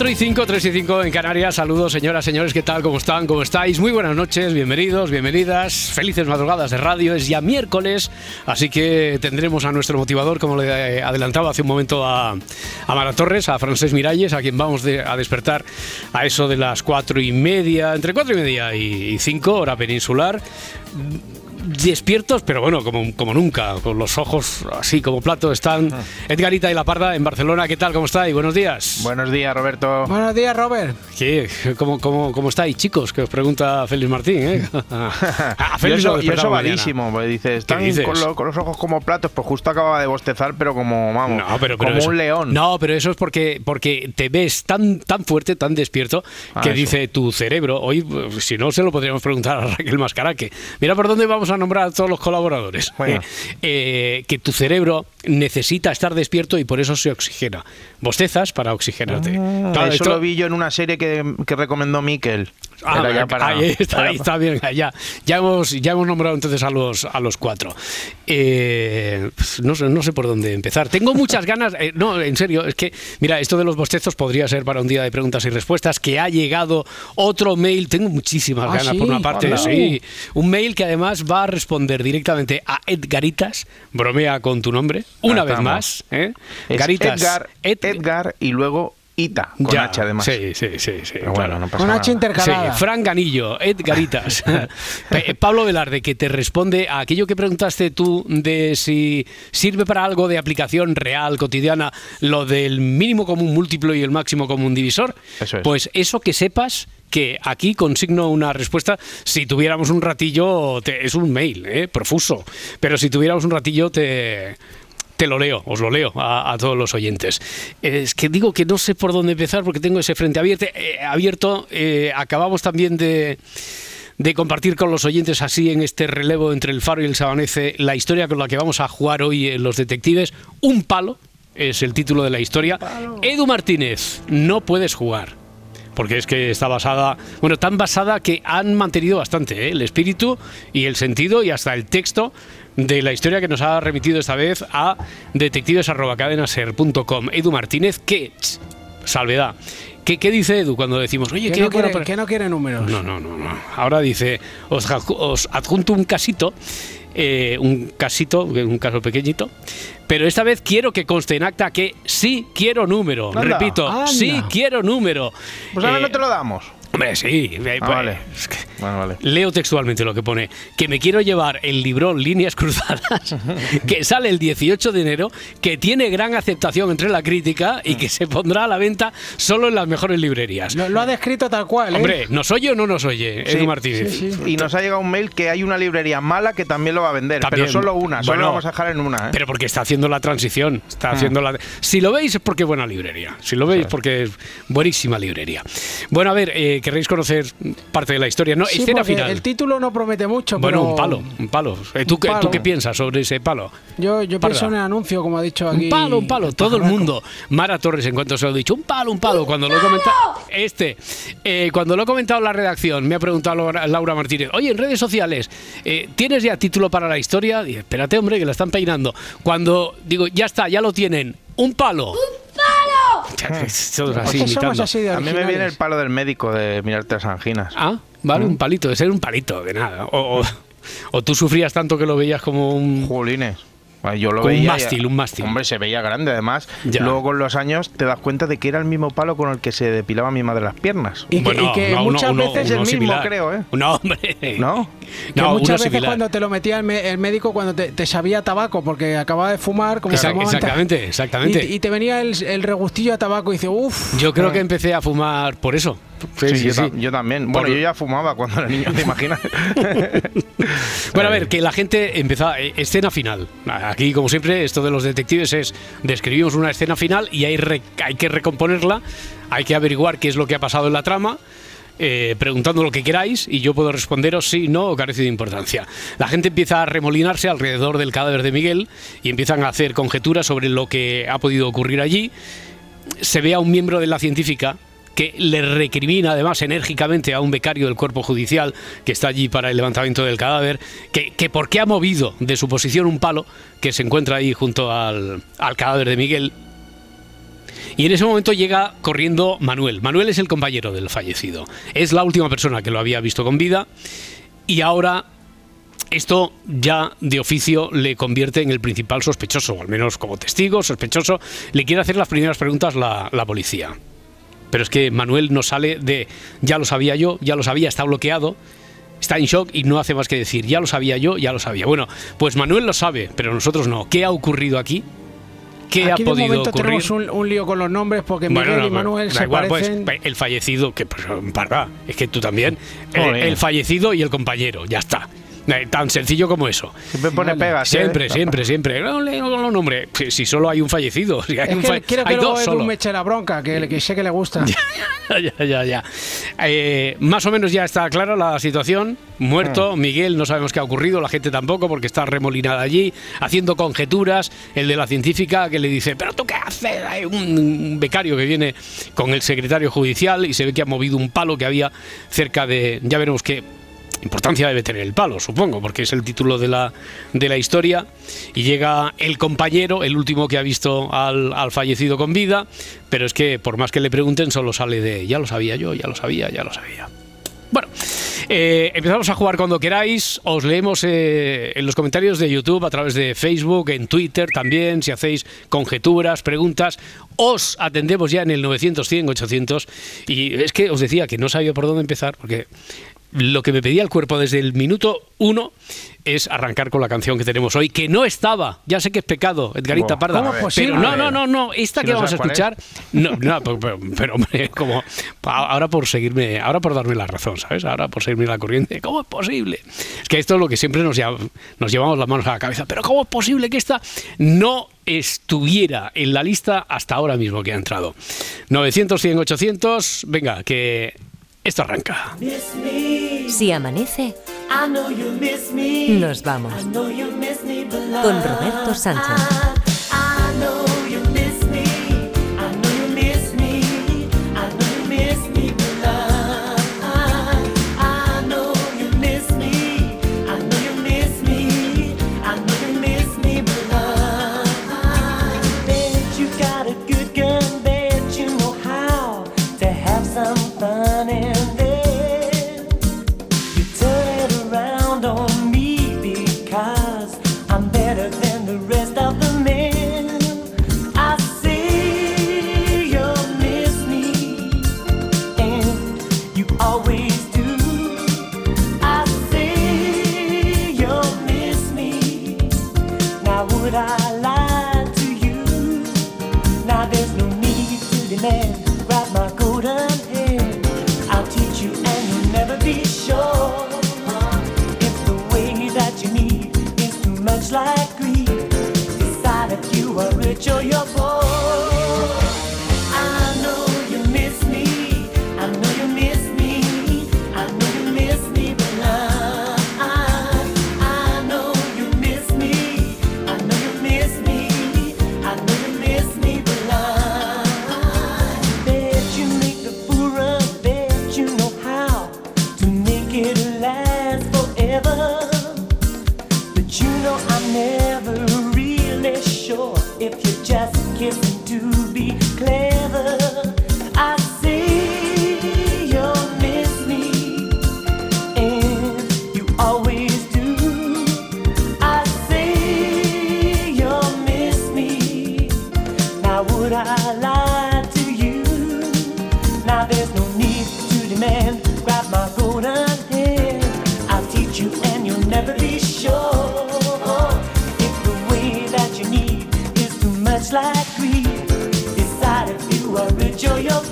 Cuatro y 5, 3 y 5 en Canarias. Saludos, señoras, señores, ¿qué tal? ¿Cómo están? ¿Cómo estáis? Muy buenas noches, bienvenidos, bienvenidas. Felices madrugadas de radio. Es ya miércoles, así que tendremos a nuestro motivador, como le adelantaba hace un momento a, a Mara Torres, a Francés Miralles, a quien vamos a despertar a eso de las cuatro y media, entre cuatro y media y 5, hora peninsular despiertos, pero bueno, como, como nunca, con los ojos así como plato están Edgarita y La Parda en Barcelona. ¿Qué tal? ¿Cómo estáis? Buenos días. Buenos días, Roberto. Buenos días, Robert. ¿Qué? ¿Cómo, cómo, cómo estáis, chicos? Que os pregunta Félix Martín, ¿eh? A yo Félix yo despertaba eso malísimo, porque dices, están dices? Con, lo- con los ojos como platos, pues justo acababa de bostezar, pero como, vamos, No, pero, pero como eso- un león. No, pero eso es porque, porque te ves tan, tan fuerte, tan despierto, Ah, que eso. dice tu cerebro. Hoy, pues, si no, se lo podríamos preguntar a Raquel Mascaraque. Mira por dónde vamos a nombrar a todos los colaboradores. Bueno. Eh, que tu cerebro necesita estar despierto y por eso se oxigena. Bostezas para oxigenarte. Ah, Claro, eso esto- lo vi yo en una serie que, que recomendó Miquel. Ah, ya para- ahí está, ahí está bien. Ya, ya, hemos, ya hemos nombrado entonces a los, a los cuatro. Eh, pues no, sé, no sé por dónde empezar. Tengo muchas ganas. eh, no, en serio, es que, mira, esto de los bostezos podría ser para un día de preguntas y respuestas. Que ha llegado otro mail. Tengo muchísimas Ah, ganas, ¿sí? por una parte. Hola. Sí, un mail que además va a responder directamente a Edgaritas. Bromea con tu nombre. Una Ah, vez estamos. más. ¿eh? Es Garitas. Edgar, Ed- Edgar y luego Ita, con Ya, H además. Sí, sí, sí. sí Pero claro. bueno, no pasa Con. H intercalada. Sí, Fran Ganillo, Edgaritas. Pe- Pablo Velarde, que te responde a aquello que preguntaste tú de si sirve para algo de aplicación real, cotidiana, lo del mínimo común múltiplo y el máximo común divisor. Eso es. Pues eso que sepas que aquí consigno una respuesta. Si tuviéramos un ratillo, te- es un mail, ¿eh? profuso. Pero si tuviéramos un ratillo, te, te lo leo, os lo leo a, a todos los oyentes. Es que digo que no sé por dónde empezar porque tengo ese frente abierto. eh, abierto. Eh, acabamos también de de compartir con los oyentes así en este relevo entre el faro y el sabanece la historia con la que vamos a jugar hoy en los detectives. Un palo es el título de la historia. Edu Martínez, no puedes jugar. Porque es que está basada, bueno, tan basada que han mantenido bastante ¿eh? el espíritu y el sentido y hasta el texto de la historia que nos ha remitido esta vez a detectives.cadenaser.com. Edu Martínez, que, salvedad, ¿qué, qué dice Edu cuando decimos, oye, Que qué no, bueno quiere, para- no quiere números. no, no, no, no. Ahora dice, os, os adjunto un casito, eh, un casito, un caso pequeñito, pero esta vez quiero que conste en acta que sí quiero número. Anda. Repito, Anda. sí quiero número. Pues ahora Eh, no te lo damos. Hombre, sí. eh, Ah, pues, vale. es que- Bueno, vale. Leo textualmente lo que pone, que me quiero llevar el librón Líneas Cruzadas, que sale el 18 de enero, que tiene gran aceptación entre la crítica y que se pondrá a la venta solo en las mejores librerías. Lo, lo ha descrito tal cual, ¿eh? Hombre, ¿nos oye o no nos oye, Edu Sí, Martínez? sí, sí. Y nos ha llegado un mail que hay una librería mala que también lo va a vender, También. pero solo una, solo Bueno, lo vamos a dejar en una. ¿eh? Pero porque está haciendo la transición. Está haciendo la. Si lo veis es porque es buena librería. Si lo veis porque es buenísima librería. Bueno, a ver, eh, querréis conocer parte de la historia. No, Sí, escena porque final. el título no promete mucho, bueno, pero un palo, un palo. Eh, ¿tú, Un qué, ¿Tú palo. qué piensas sobre ese palo? Yo, yo Parda. pienso en el anuncio, como ha dicho aquí. Un palo, un palo, todo el mundo. Mara Torres, en cuanto se lo he dicho, un palo, un palo. Cuando lo he comentado, este, eh, cuando lo he comentado en la redacción, me ha preguntado Laura, Martínez, oye, en redes sociales, eh, ¿tienes ya título para la historia? Y espérate, hombre, que la están peinando. Cuando digo, ya está, ya lo tienen, un palo. ¡Un palo! Todos así, Pues así A mí me viene el palo del médico de mirarte las anginas. Ah, vale, un palito, de ser un palito, de nada. O, o- o tú sufrías tanto que lo veías como un. Jolines. Yo lo Con un veía. y- mástil, un mástil. Hombre, se veía grande. Además, Ya. luego con los años te das cuenta de que era el mismo palo con el que se depilaba mi madre las piernas. Y que, y que no, muchas uno- veces es el uno mismo, creo, ¿eh? No, hombre. ¿No? Que No, muchas uno veces similar. cuando te lo metía el, me- el médico, cuando te, te sabía tabaco, porque acababa de fumar, como Exact- fumaba antes, exactamente, exactamente. Y, y te venía el, el regustillo a tabaco y dices, uff. Yo creo que empecé a fumar por eso. Sí, yo, ta- yo también. Bueno, Por- yo ya fumaba cuando era niño, ¿te imaginas? Bueno, a ver, que la gente empezaba. eh, Escena final. Aquí, como siempre, esto de los detectives es describimos una escena final y hay, re- hay que recomponerla, hay que averiguar qué es lo que ha pasado en la trama. eh, preguntando lo que queráis y yo puedo responderos sí, no o carece de importancia. La gente empieza a remolinarse alrededor del cadáver de Miguel y empiezan a hacer conjeturas sobre lo que ha podido ocurrir allí. Se ve a un miembro de la científica que le recrimina además enérgicamente a un becario del cuerpo judicial que está allí para el levantamiento del cadáver, que, que por qué ha movido de su posición un palo que se encuentra ahí junto al, al cadáver de Miguel. Y en ese momento llega corriendo Manuel. Manuel es el compañero del fallecido. Es la última persona que lo había visto con vida. Y ahora esto ya de oficio le convierte en el principal sospechoso, o al menos como testigo, sospechoso. Le quiere hacer las primeras preguntas la, la policía. Pero es que Manuel no sale de ya lo sabía yo, ya lo sabía, está bloqueado, está en shock y no hace más que decir ya lo sabía yo, ya lo sabía. Bueno, pues Manuel lo sabe, pero nosotros no. ¿Qué ha ocurrido aquí? ¿Qué Aquí ha de podido momento ocurrir? tenemos un, un lío con los nombres porque Miguel Bueno, no, y Manuel da se igual, pues, parecen. el fallecido, que pues, parda, es que tú también. El fallecido y el compañero, ya está. Eh, Tan sencillo como eso. Siempre pone pegas. ¿eh? Siempre, siempre, siempre. No leo con los nombres. Si, si solo hay un fallecido. Si hay, Es un que fa- quiero que hay luego dos solo. me eche la bronca, que, que sé que le gusta. ya, ya, ya. Eh, más o menos ya está clara la situación. Muerto, Miguel, no sabemos qué ha ocurrido, la gente tampoco, porque está remolinada allí, haciendo conjeturas. El de la científica que le dice: ¿Pero tú qué haces? Hay un becario que viene con el secretario judicial y se ve que ha movido un palo que había cerca de. Ya veremos qué importancia debe tener el palo, supongo, porque es el título de la, de la historia. Y llega el compañero, el último que ha visto al, al fallecido con vida, pero es que por más que le pregunten, solo sale de ya lo sabía yo, ya lo sabía, ya lo sabía. Bueno, eh, empezamos a jugar cuando queráis. Os leemos eh, en los comentarios de YouTube, a través de Facebook, en Twitter también. Si hacéis conjeturas, preguntas, os atendemos ya en el 900, 100, 800. Y es que os decía que no sabía por dónde empezar, porque lo que me pedía el cuerpo desde el minuto uno es arrancar con la canción que tenemos hoy, que no estaba. Ya sé que es pecado, Edgarita Parda. ¿cómo es pero posible? no, no, no, no. Esta que no vamos a escuchar, no, no, pero, pero- hombre, como ahora por seguirme, ahora por darme la razón, ¿sabes? Ahora por seguirme la corriente. ¿Cómo es posible? Es que esto es lo que siempre nos, nos llevamos las manos a la cabeza. Pero ¿cómo es posible que esta no estuviera en la lista hasta ahora mismo que ha entrado? 900, 100, 800. Venga, que esto arranca. Si amanece, I know you miss me. nos vamos. Con Roberto Sánchez. Like greed, decide if you are rich or you're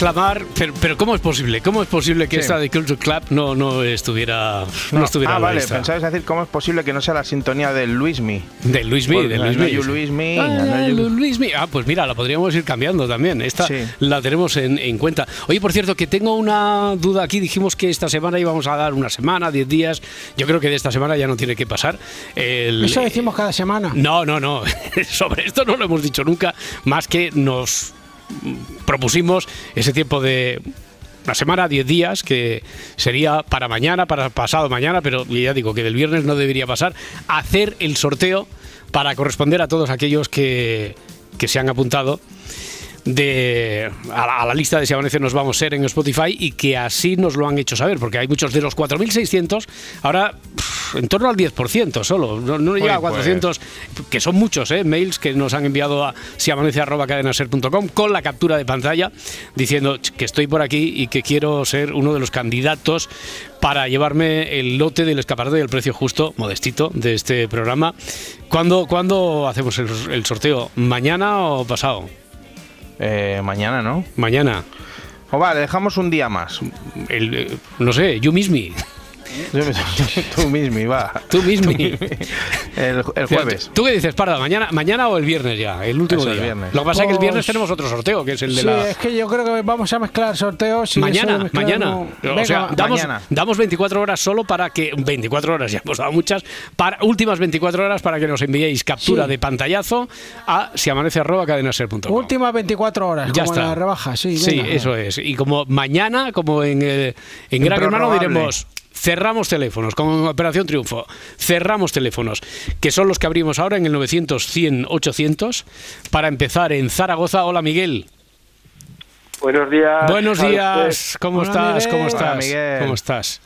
exclamar, pero, pero ¿cómo es posible? ¿Cómo es posible que Sí. esta de Culture Club no, no estuviera, no, estuviera ah, en la vale, lista? pensabas decir cómo es posible que no sea la sintonía del Luismi. De Luis Mi, de Porque Luis I know Mi. you Luis Me, Ah, I know you- Luis Mi. Ah, pues mira, la podríamos ir cambiando también. Esta Sí. la tenemos en, en cuenta. Oye, por cierto, que tengo una duda aquí. Dijimos que esta semana íbamos a dar una semana, 10 días. Yo creo que de esta semana ya no tiene que pasar. El- Eso decimos cada semana. no, no, no. Sobre esto no lo hemos dicho nunca, más que nos propusimos ese tiempo de una semana, 10 días, que sería para mañana, para pasado mañana, pero ya digo que del viernes no debería pasar, hacer el sorteo para corresponder a todos aquellos que, que se han apuntado de a la, a la lista de Si Amanece Nos Vamos a ser en Spotify y que así nos lo han hecho saber, porque hay muchos de los 4.600, ahora pff, en torno al 10% solo, no, no llega a pues. 400, que son muchos, ¿eh? mails que nos han enviado a siamanece.cadenaser.com con la captura de pantalla diciendo que estoy por aquí y que quiero ser uno de los candidatos para llevarme el lote del escaparate del precio justo, modestito, de este programa. ¿Cuándo, ¿cuándo hacemos el, el sorteo? ¿Mañana o pasado? Eh, mañana, ¿no? Mañana. O vale, dejamos un día más. El, eh, no sé, you miss me. Tú mismo, va. Tú miss me. El, el jueves. ¿Tú qué dices, Parda? ¿Mañana, ¿Mañana o el viernes ya? El último Eso, el día. viernes. Lo que pasa es que el viernes Pues- tenemos otro sorteo, que es el de Sí, la... es que yo creo que vamos a mezclar sorteos. de Mañana, mezclar mañana. no- o Venga, sea, damos, mañana. damos 24 horas solo para que. 24 horas, ya hemos dado muchas. Para, últimas 24 horas para que nos enviéis captura Sí. de pantallazo a siamanece.cadenaser.com. últimas 24 horas, Ya como está. la rebaja. Sí, Sí, venga. eso es. Y como mañana, como en, eh, en Gran Hermano, diremos. Cerramos teléfonos, con Operación Triunfo. Cerramos teléfonos, que son los que abrimos ahora en el 900 100 800 para empezar en Zaragoza. Hola Miguel. Buenos días. Buenos días. ¿Cómo Hola, estás? ¿Cómo Hola, estás? Miguel. ¿Cómo estás?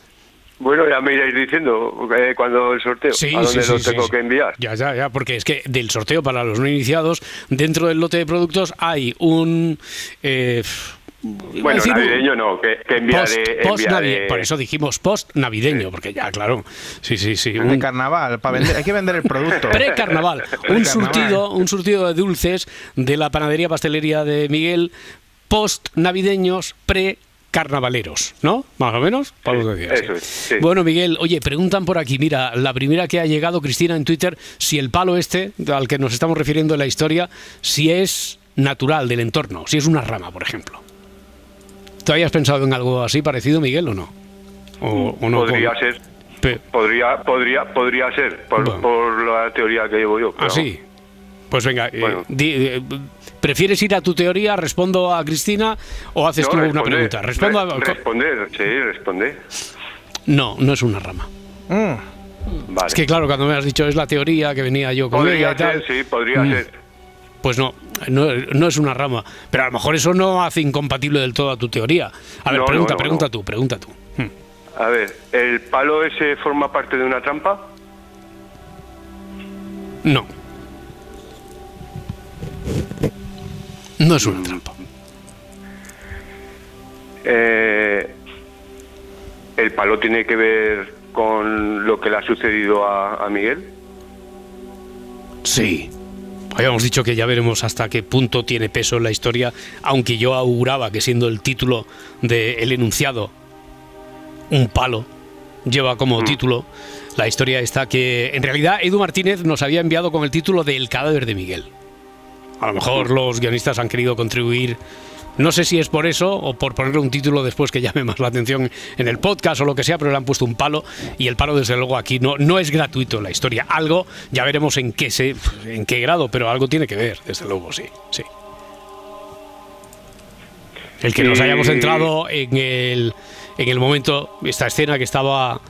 Bueno, ya me iréis diciendo eh, cuando el sorteo, Sí, a dónde sí, lo sí, tengo sí. que enviar. Ya, ya, ya, porque es que del sorteo para los no iniciados, dentro del lote de productos hay un... eh, Bueno, decir navideño no, que, que enviaré, post enviaré- navi- por eso dijimos post navideño, porque ya, claro, sí, sí, sí. De un- carnaval, para vender, hay que vender el producto. Pre-carnaval, un surtido, un surtido de dulces de la panadería pastelería de Miguel, post navideños, pre carnavaleros, ¿no? Más o menos, Pablo Sí, decía, eso sí. Bueno, Miguel, oye, preguntan por aquí, mira, la primera que ha llegado Cristina en Twitter, si el palo este al que nos estamos refiriendo en la historia, si es natural del entorno, si es una rama, por ejemplo. ¿Tú habías pensado en algo así parecido, Miguel, o no? O, o no Podría con- ser, Pe- podría, podría, podría ser, por, Bueno. por la teoría que llevo yo. ¿Ah, pero- sí? Pues venga, eh, Bueno. di- eh, ¿prefieres ir a tu teoría, respondo a Cristina o haces No, tú una responder, pregunta? Respondo a- re- responder, sí, responder. No, no es una rama. Mm, Vale. Es que claro, cuando me has dicho es la teoría que venía yo con ella podría y tal, ser, sí, podría Mm. ser. Pues no, no, no es una rama. Pero a lo mejor eso no hace incompatible del todo a tu teoría. A ver, No, pregunta, no, pregunta tú, pregunta tú. Hmm. A ver, ¿el palo ese forma parte de una trampa? No. No es una trampa. Eh, ¿El palo tiene que ver con lo que le ha sucedido a, a Miguel? Sí. Habíamos dicho que ya veremos hasta qué punto tiene peso en la historia, aunque yo auguraba que siendo el título del enunciado un palo, lleva como título la historia está que en realidad Edu Martínez nos había enviado con el título de El cadáver de Miguel. A lo mejor los guionistas han querido contribuir. No sé si es por eso o por ponerle un título después que llame más la atención en el podcast o lo que sea, pero le han puesto un palo y el palo desde luego aquí no, no es gratuito la historia. Algo, ya veremos en qué se, en qué grado, pero algo tiene que ver, desde luego, sí, sí. El que nos hayamos centrado en el, en el momento, esta escena que estaba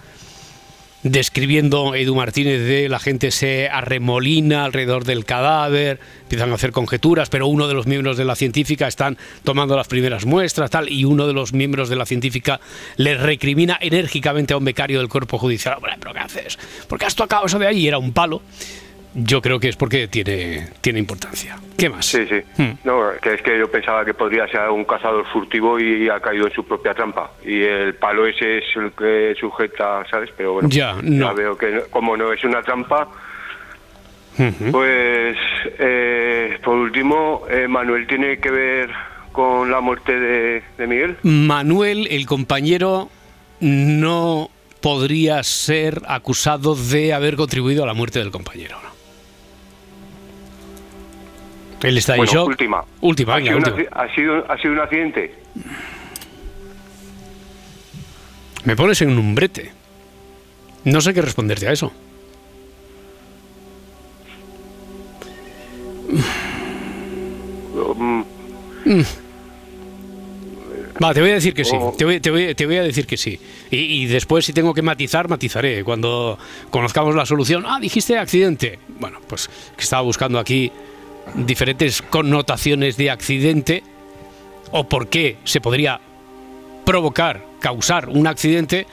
describiendo Edu Martínez de la gente se arremolina alrededor del cadáver, empiezan a hacer conjeturas, pero uno de los miembros de la científica están tomando las primeras muestras, tal, y uno de los miembros de la científica le recrimina enérgicamente a un becario del cuerpo judicial, "Hombre, pero ¿qué haces? ¿Por qué has tocado eso de ahí? Era un palo. Yo creo que es porque tiene, tiene importancia. ¿Qué más? Sí, sí. Hmm. No, que es que yo pensaba que podría ser un cazador furtivo y ha caído en su propia trampa. Y el palo ese es el que sujeta, ¿sabes? Pero bueno, Ya, no. veo que como no es una trampa, pues eh, por último, eh, Manuel tiene que ver con la muerte de, de Miguel. Manuel, el compañero, no podría ser acusado de haber contribuido a la muerte del compañero. ¿no? Está en Bueno, shock. última. Última, ¿Ha sido, última. ha, sido, ¿Ha sido un accidente? Me pones en un brete. No sé qué responderte a eso. Mm, Va, te voy a decir que sí. Oh. Te, voy, te voy- te voy a decir que sí. Y, y después, si tengo que matizar, matizaré. Cuando conozcamos la solución. Ah, dijiste accidente. Bueno, pues que estaba buscando aquí diferentes connotaciones de accidente o por qué se podría provocar, causar un accidente.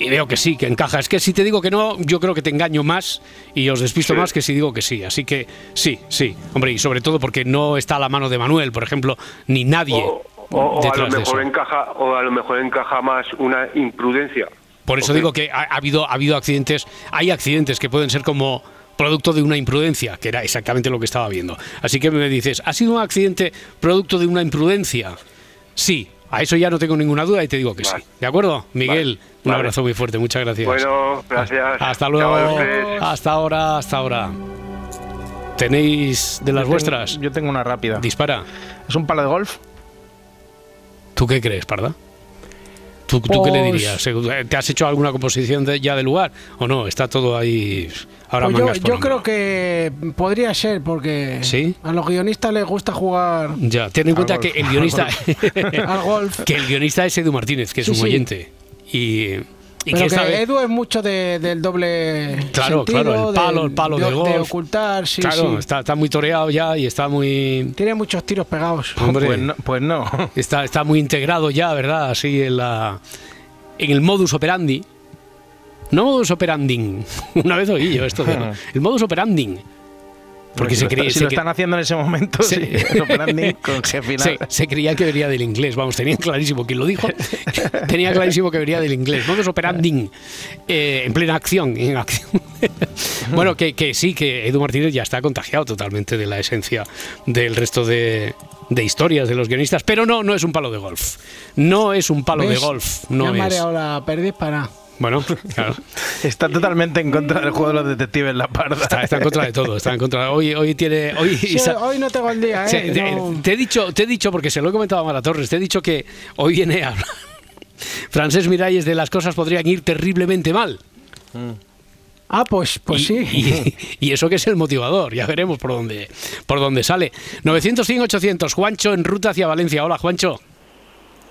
Y veo que sí, que encaja. Es que si te digo que no, yo creo que te engaño más y os despisto Sí. más que si digo que sí. Así que sí, sí. Hombre, y sobre todo porque no está a la mano de Manuel, por ejemplo, ni nadie o, o- o a lo mejor eso. encaja o a lo mejor encaja más una imprudencia. Por eso digo que ha, ha habido, ha habido accidentes, hay accidentes que pueden ser como producto de una imprudencia, que era exactamente lo que estaba viendo. Así que me dices, ¿ha sido un accidente producto de una imprudencia? Sí, a eso ya no tengo ninguna duda y te digo que Vale. sí. ¿De acuerdo? Miguel, Vale. un Vale. abrazo muy fuerte, muchas gracias. Bueno, gracias. Hasta luego. Hasta ahora, hasta ahora. ¿Tenéis de las Yo tengo- vuestras? Yo tengo una rápida. Dispara. ¿Es un palo de golf? ¿Tú qué crees, Parda? ¿Tú, tú qué le Pues- dirías? ¿Te has hecho alguna composición de- ya del lugar o no? Está todo ahí ahora Pues yo, mangas yo hombro. creo que podría ser, porque ¿Sí? a los guionistas les gusta jugar Ya, ten en cuenta golf. que el guionista al golf. que el guionista es Edu Martínez, que es Sí, un sí. oyente. Y, y Pero que Edu es mucho de- del doble Claro, sentido, claro, el palo, del- el palo de de, golf. ocultar, sí, claro, sí. Está, está muy toreado ya y está muy Tiene muchos tiros pegados. Hombre. Pues no. Pues no. está, está muy integrado ya, ¿verdad? Así en la en el modus operandi. No modus operandi. Una vez oí yo esto de el modus operandi. Porque si se creía si se lo están haciendo en ese momento, Sí. sí. con final. Se, se creía que venía del inglés, vamos, tenían clarísimo, quien lo dijo, tenía clarísimo que venía del inglés. Modus operandi, eh, en plena acción, en acción. bueno, que, que sí, que Edu Martínez ya está contagiado totalmente de la esencia del resto de, de historias de los guionistas, pero no, no es un palo de golf. No es un palo de golf, no ha es. la perdiz para... Bueno, claro. Está totalmente en contra del juego de los detectives La Parda. Está, está en contra de todo, está en contra. Hoy, hoy tiene. Hoy, Sí, Isa- hoy no tengo el día, ¿eh? Te, No- te he dicho, te he dicho, porque se lo he comentado a Mara Torres, te he dicho que hoy viene a hablar Francés Miralles de las cosas podrían ir terriblemente mal. Ah, pues, pues y, sí. Y, y eso que es el motivador, ya veremos por dónde, por dónde sale. 900, 100, 800, Juancho en ruta hacia Valencia. Hola, Juancho.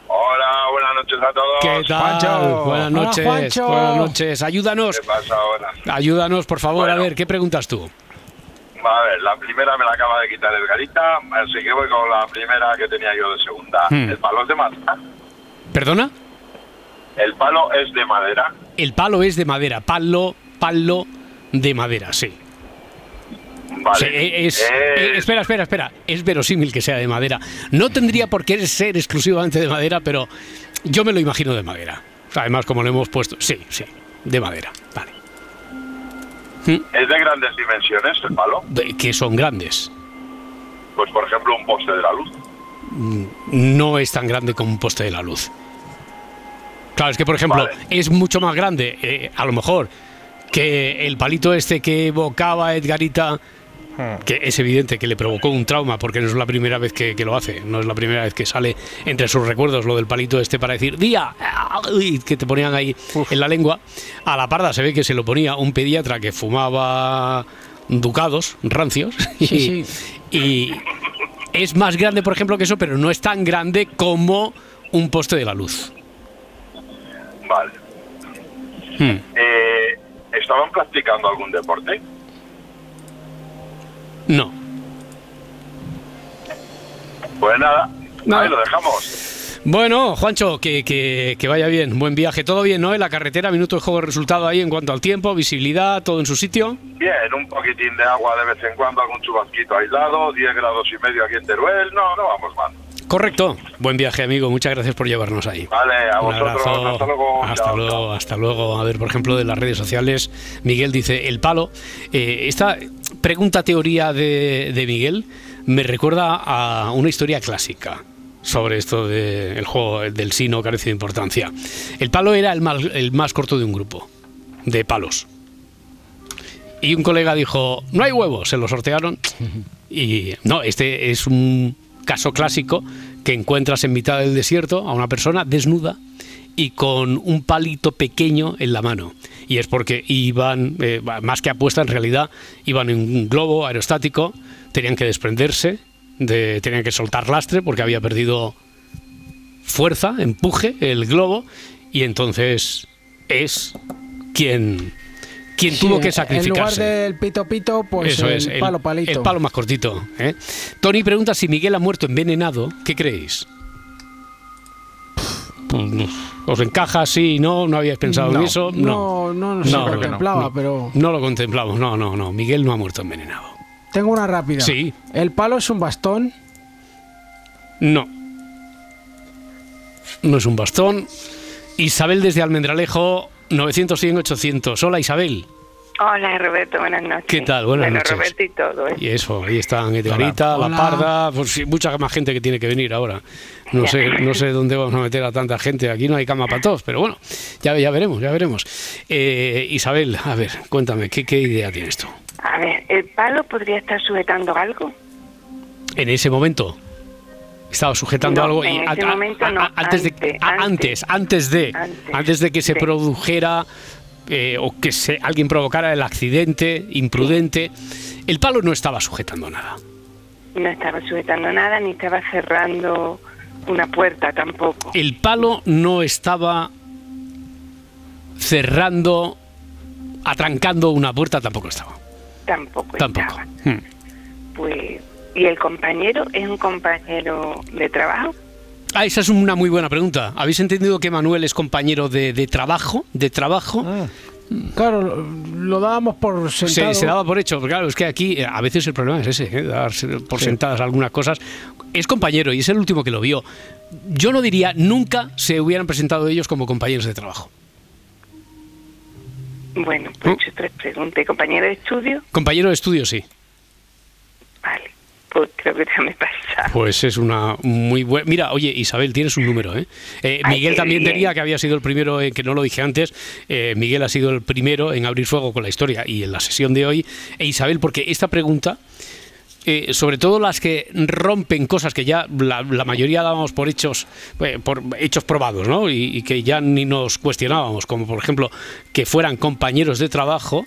Hola, buenas noches a todos. ¿Qué tal? Juancho. Buenas Hola, noches. Juancho. Buenas noches. Ayúdanos. ¿Qué pasa ahora? Ayúdanos, por favor. A ver, ¿qué preguntas tú? A ver, la primera me la acaba de quitar Edgarita, así que voy con la primera que tenía yo de segunda. Hmm. El palo es de madera. ¿Perdona? El palo es de madera. El palo es de madera. Palo, palo de madera, sí. Vale. Sí, es, Eh, eh, espera, espera, espera. Es verosímil que sea de madera. No tendría por qué ser exclusivamente de madera, pero yo me lo imagino de madera. Además, como lo hemos puesto. Sí, sí, de madera. Vale. ¿Es de grandes dimensiones el palo? Que son grandes. Pues por ejemplo un poste de la luz. No es tan grande como un poste de la luz. Claro, es que, por ejemplo, Vale. es mucho más grande, eh, a lo mejor, que el palito este que evocaba Edgarita que es evidente que le provocó un trauma porque no es la primera vez que, que lo hace, no es la primera vez que sale entre sus recuerdos lo del palito este para decir día y que te ponían ahí en la lengua. A la parda se ve que se lo ponía un pediatra que fumaba ducados rancios y, Sí, y es más grande, por ejemplo, que eso, pero no es tan grande como un poste de la luz. Vale. Hmm. Eh, ¿Estaban practicando algún deporte? No. Pues nada, ahí lo dejamos. Bueno, Juancho, que, que- que vaya bien. Buen viaje. Todo bien, ¿no? En la carretera, minuto de juego de resultado ahí en cuanto al tiempo, visibilidad, todo en su sitio. Bien, un poquitín de agua de vez en cuando, algún chubasquito aislado, 10 grados y medio aquí en Teruel, no, no vamos mal. Correcto. Buen viaje, amigo. Muchas gracias por llevarnos ahí. Vale, a Un vosotros, abrazo. hasta luego. Hasta Chao, luego, chao. hasta luego. A ver, por ejemplo, de las redes sociales, Miguel dice, el palo. Eh, esta pregunta teoría de, de Miguel me recuerda a una historia clásica sobre esto del juego del sí no carece de importancia. El palo era el más, el más corto de un grupo de palos. Y un colega dijo, no hay huevos, se lo sortearon. Y no, este es un caso clásico que encuentras en mitad del desierto a una persona desnuda y con un palito pequeño en la mano. Y es porque iban, eh, más que apuesta en realidad, iban en un globo aerostático, tenían que desprenderse, de, tenían que soltar lastre porque había perdido fuerza, empuje el globo, y entonces es quien, quien Sí, tuvo que En lugar sacrificarse. del pito pito, pues Eso el es, el palo palito. el palo más cortito. ¿eh? Tony pregunta si Miguel ha muerto envenenado. ¿Qué creéis? No. ¿Os encaja? Sí, no, no habíais pensado en No, eso. no, no, no se creo que contemplaba, no. pero- No lo contemplamos, no, no, no. Miguel no ha muerto envenenado. Tengo una rápida. Sí. El palo es un bastón. No. No es un bastón. Isabel desde Almendralejo, 900, 100, 800. Hola Isabel. Hola Roberto, buenas noches. ¿Qué tal? Buenas bueno, noches. Roberto y todo. ¿eh? Y eso, ahí están Edgarita, Hola. La Parda, pues mucha más gente que tiene que venir ahora. No Ya. sé, no sé dónde vamos a meter a tanta gente. Aquí no hay cama para todos, pero bueno, ya, ya veremos, ya veremos. Eh, Isabel, a ver, cuéntame, ¿qué, ¿qué idea tienes tú? A ver, ¿el palo podría estar sujetando algo? En ese momento estaba sujetando No, algo y ese momento no, antes de antes, a- antes antes de antes, antes de que se de. produjera eh, o que se, alguien provocara el accidente imprudente, el palo no estaba sujetando nada. No estaba sujetando nada ni estaba cerrando una puerta tampoco. el palo no estaba cerrando, atrancando una puerta, tampoco estaba. Tampoco, Tampoco. estaba. Hmm. Pues, ¿y el compañero es un compañero de trabajo? Ah, esa es una muy buena pregunta. ¿Habéis entendido que Manuel es compañero de, de trabajo? ¿De trabajo? Claro, lo, dábamos por Se, sentado. se daba por hecho, porque claro, es que aquí eh, a veces el problema es ese, ¿eh? darse por sentadas algunas cosas. Es compañero y es el último que lo vio. Yo no diría nunca se hubieran presentado ellos como compañeros de trabajo. Bueno, pues ¿Mm? he hecho tres preguntas. ¿Y ¿Compañero de estudio? Compañero de estudio, sí. Vale, pues creo que ya me pasa. Pues es una muy buena. Mira, oye, Isabel, tienes un número, ¿eh? Eh, Miguel también bien. tenía que había sido el primero, en que no lo dije antes. eh, Miguel ha sido el primero en abrir fuego con la historia y en la sesión de hoy. E Isabel, porque esta pregunta. eh, sobre todo las que rompen cosas que ya la, la mayoría dábamos por hechos eh, por hechos probados ¿no? y, y que ya ni nos cuestionábamos como por ejemplo que fueran compañeros de trabajo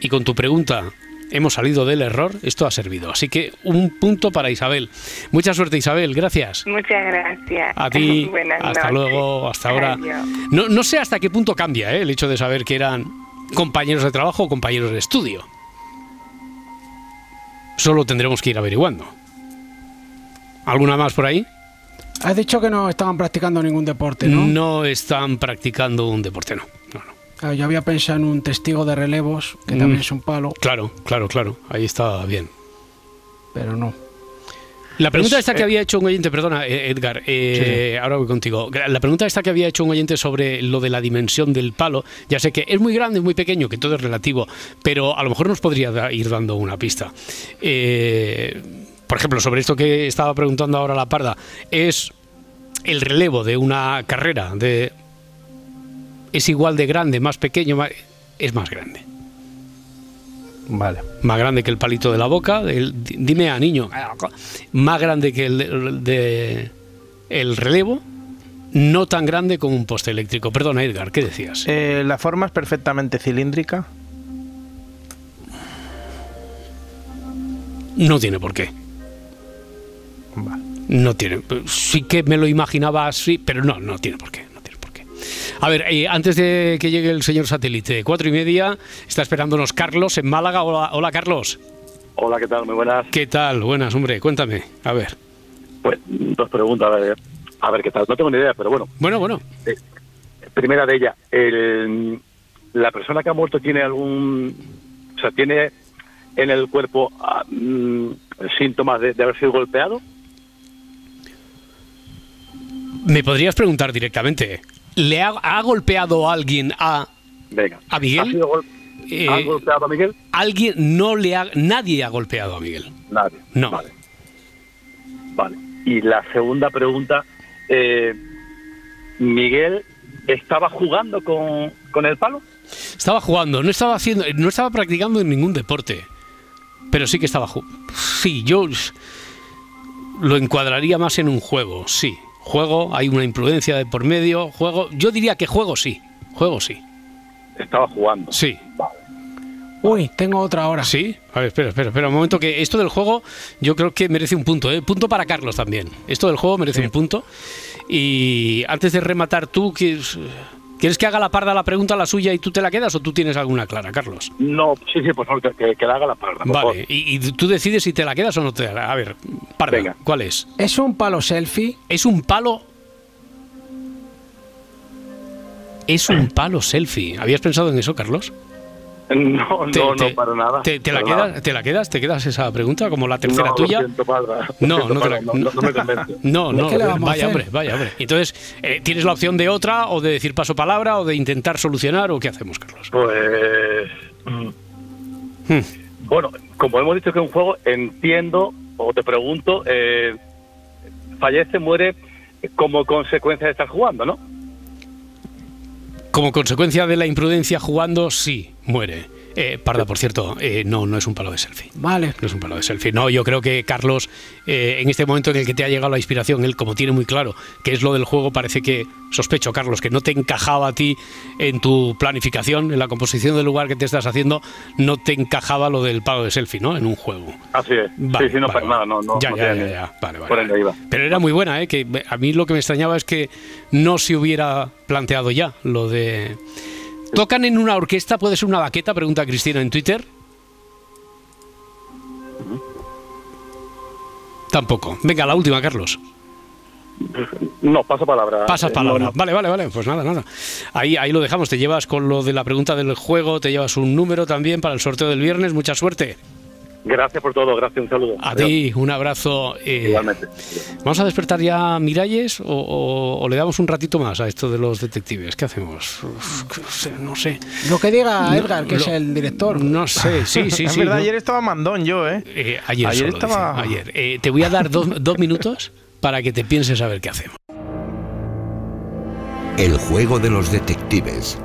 y con tu pregunta hemos salido del error esto ha servido así que un punto para Isabel mucha suerte Isabel gracias Muchas gracias. a ti Buenas hasta noches. luego hasta ahora Adiós. no, no sé hasta qué punto cambia ¿eh? el hecho de saber que eran compañeros de trabajo o compañeros de estudio solo tendremos que ir averiguando ¿Alguna más por ahí? Has dicho que no estaban practicando ningún deporte, ¿no? No están practicando un deporte, no. Claro, yo había pensado en un testigo de relevos, que Mm. también es un palo, Claro, claro, claro. Ahí está bien. pero no. La pregunta Es, esta que eh, había hecho un oyente, perdona, eh, Edgar, eh, ahora voy contigo. La pregunta esta que había hecho un oyente sobre lo de la dimensión del palo, ya sé que es muy grande, es muy pequeño, que todo es relativo, pero a lo mejor nos podría ir dando una pista. Eh, por ejemplo, sobre esto que estaba preguntando ahora la parda, es el relevo de una carrera, de es igual de grande, más pequeño, más- es más grande. Vale. Más grande que el palito de la boca. el- dime a niño. Más grande que el de, de- el relevo. No tan grande como un poste eléctrico. Perdona, Edgar, ¿qué decías? Eh, la forma es perfectamente cilíndrica. No tiene por qué. Vale. No tiene. Sí que me lo imaginaba así, pero no. No tiene por qué. A ver, eh, antes de que llegue el señor satélite, cuatro y media, está esperándonos Carlos en Málaga. Hola, hola Carlos. Hola, ¿qué tal? Muy buenas. ¿Qué tal? Buenas, hombre, cuéntame. A ver. Pues dos preguntas. A ver, a ver qué tal. No tengo ni idea, pero bueno. Bueno, bueno. Primera de ellas, el- ¿la persona que ha muerto tiene algún... O sea, tiene en el cuerpo ah, mm, síntomas de, de haber sido golpeado? Me podrías preguntar directamente. ¿Le ha, ha golpeado a alguien a Venga. ¿A Miguel? ¿Ha sido gol- eh, ¿Ha golpeado a Miguel? alguien? No le ha, nadie ha golpeado a Miguel. Nadie. No. Vale. Vale. Y la segunda pregunta, eh, ¿Miguel estaba jugando con, con el palo? Estaba jugando, no estaba haciendo, no estaba practicando en ningún deporte, pero sí que estaba jugando. Sí, yo lo encuadraría más en un juego, sí. Juego, hay una imprudencia de por medio, juego. Yo diría que juego sí, juego sí. Estaba jugando. Sí. Uy, tengo otra hora. Sí. A ver, espera, espera, espera un momento que esto del juego yo creo que merece un punto, ¿eh? Punto para Carlos también. Esto del juego merece un punto. Y antes de rematar tú, ¿quieres, ¿quieres que haga la parda la pregunta, la suya, y tú te la quedas o tú tienes alguna clara, Carlos? No, sí, sí, por favor, que, que la haga la parda. por. Vale, y, y tú decides si te la quedas o no te la A ver, parda, Venga. ¿cuál es? ¿Es un palo selfie? Es un palo... Es un palo selfie. ¿Habías pensado en eso, Carlos? No, Te- no, te- no, para nada. ¿Te, te la nada. quedas, ¿Te la quedas? ¿Te quedas esa pregunta como la tercera no, tuya? Lo siento, Parda. No, siento, no te la no, no me convence. No, no, ¿Qué le vamos a vaya hombre, vaya hombre. Entonces, eh, ¿tienes la opción de otra o de decir paso palabra o de intentar solucionar o qué hacemos, Carlos? Pues. mm, Hmm. Bueno, como hemos dicho que es un juego, entiendo o te pregunto, eh, fallece, muere como consecuencia de estar jugando, ¿no? Como consecuencia de la imprudencia jugando, sí, muere. Eh, Parda, por cierto, eh, no, no es un palo de selfie. Vale. No es un palo de selfie. No, yo creo que Carlos, eh, en este momento en el que te ha llegado la inspiración, él como tiene muy claro que es lo del juego, parece que, sospecho, Carlos, que no te encajaba a ti en tu planificación, en la composición del lugar que te estás haciendo, no te encajaba lo del palo de selfie, ¿no? En un juego. Así es. Vale, sí, sí, no vale, pasa nada, no, no. ya, no ya, ya, ya. Vale, vale, Por ende vale. iba. Pero era muy buena, ¿eh? Que a mí lo que me extrañaba es que no se hubiera planteado ya lo de... ¿Tocan en una orquesta? ¿Puede ser una baqueta? Pregunta Cristina en Twitter. Tampoco. Venga, la última, Carlos. No, paso palabra. Pasas Eh, palabra. no, no. Vale, vale, vale. Pues nada, nada. Ahí, ahí lo dejamos. Te llevas con lo de la pregunta del juego, te llevas un número también para el sorteo del viernes. Mucha suerte. Gracias por todo, gracias, un saludo. A Adiós. ti, un abrazo. eh, Igualmente. ¿Vamos a despertar ya a Miralles o, o- o le damos un ratito más a esto de los detectives? ¿Qué hacemos? Uf, no sé, no sé. Lo que diga No, Edgar, que es el director. No sé, sí, sí, en sí. verdad, ¿no? ayer estaba mandón yo, ¿eh? Eh, ayer, ayer solo, estaba- dice, ayer. Eh, te voy a dar dos, dos minutos para que te pienses a ver qué hacemos. El juego de los detectives.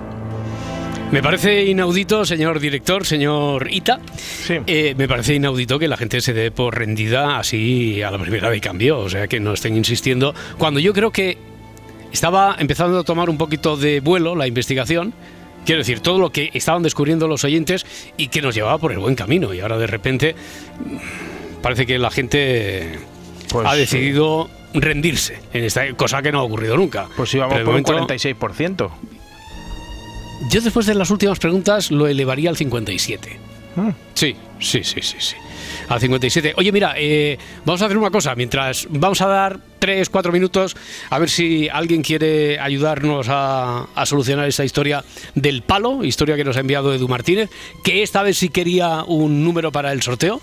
Me parece inaudito, señor director, señor Ita, Sí. eh, me parece inaudito que la gente se dé por rendida así a la primera de cambio, o sea, que no estén insistiendo, cuando yo creo que estaba empezando a tomar un poquito de vuelo la investigación, quiero decir, todo lo que estaban descubriendo los oyentes y que nos llevaba por el buen camino, y ahora de repente mm, parece que la gente Pues, ha decidido rendirse en esta cosa que no ha ocurrido nunca. Pues íbamos por un momento- 46%. Yo después de las últimas preguntas lo elevaría al 57. Mm. Sí, sí, sí, sí, sí. Al 57. Oye, mira, eh, vamos a hacer una cosa. Mientras vamos a dar 3, 4 minutos a ver si alguien quiere ayudarnos a, a solucionar esta historia del palo, historia que nos ha enviado Edu Martínez, que esta vez sí quería un número para el sorteo.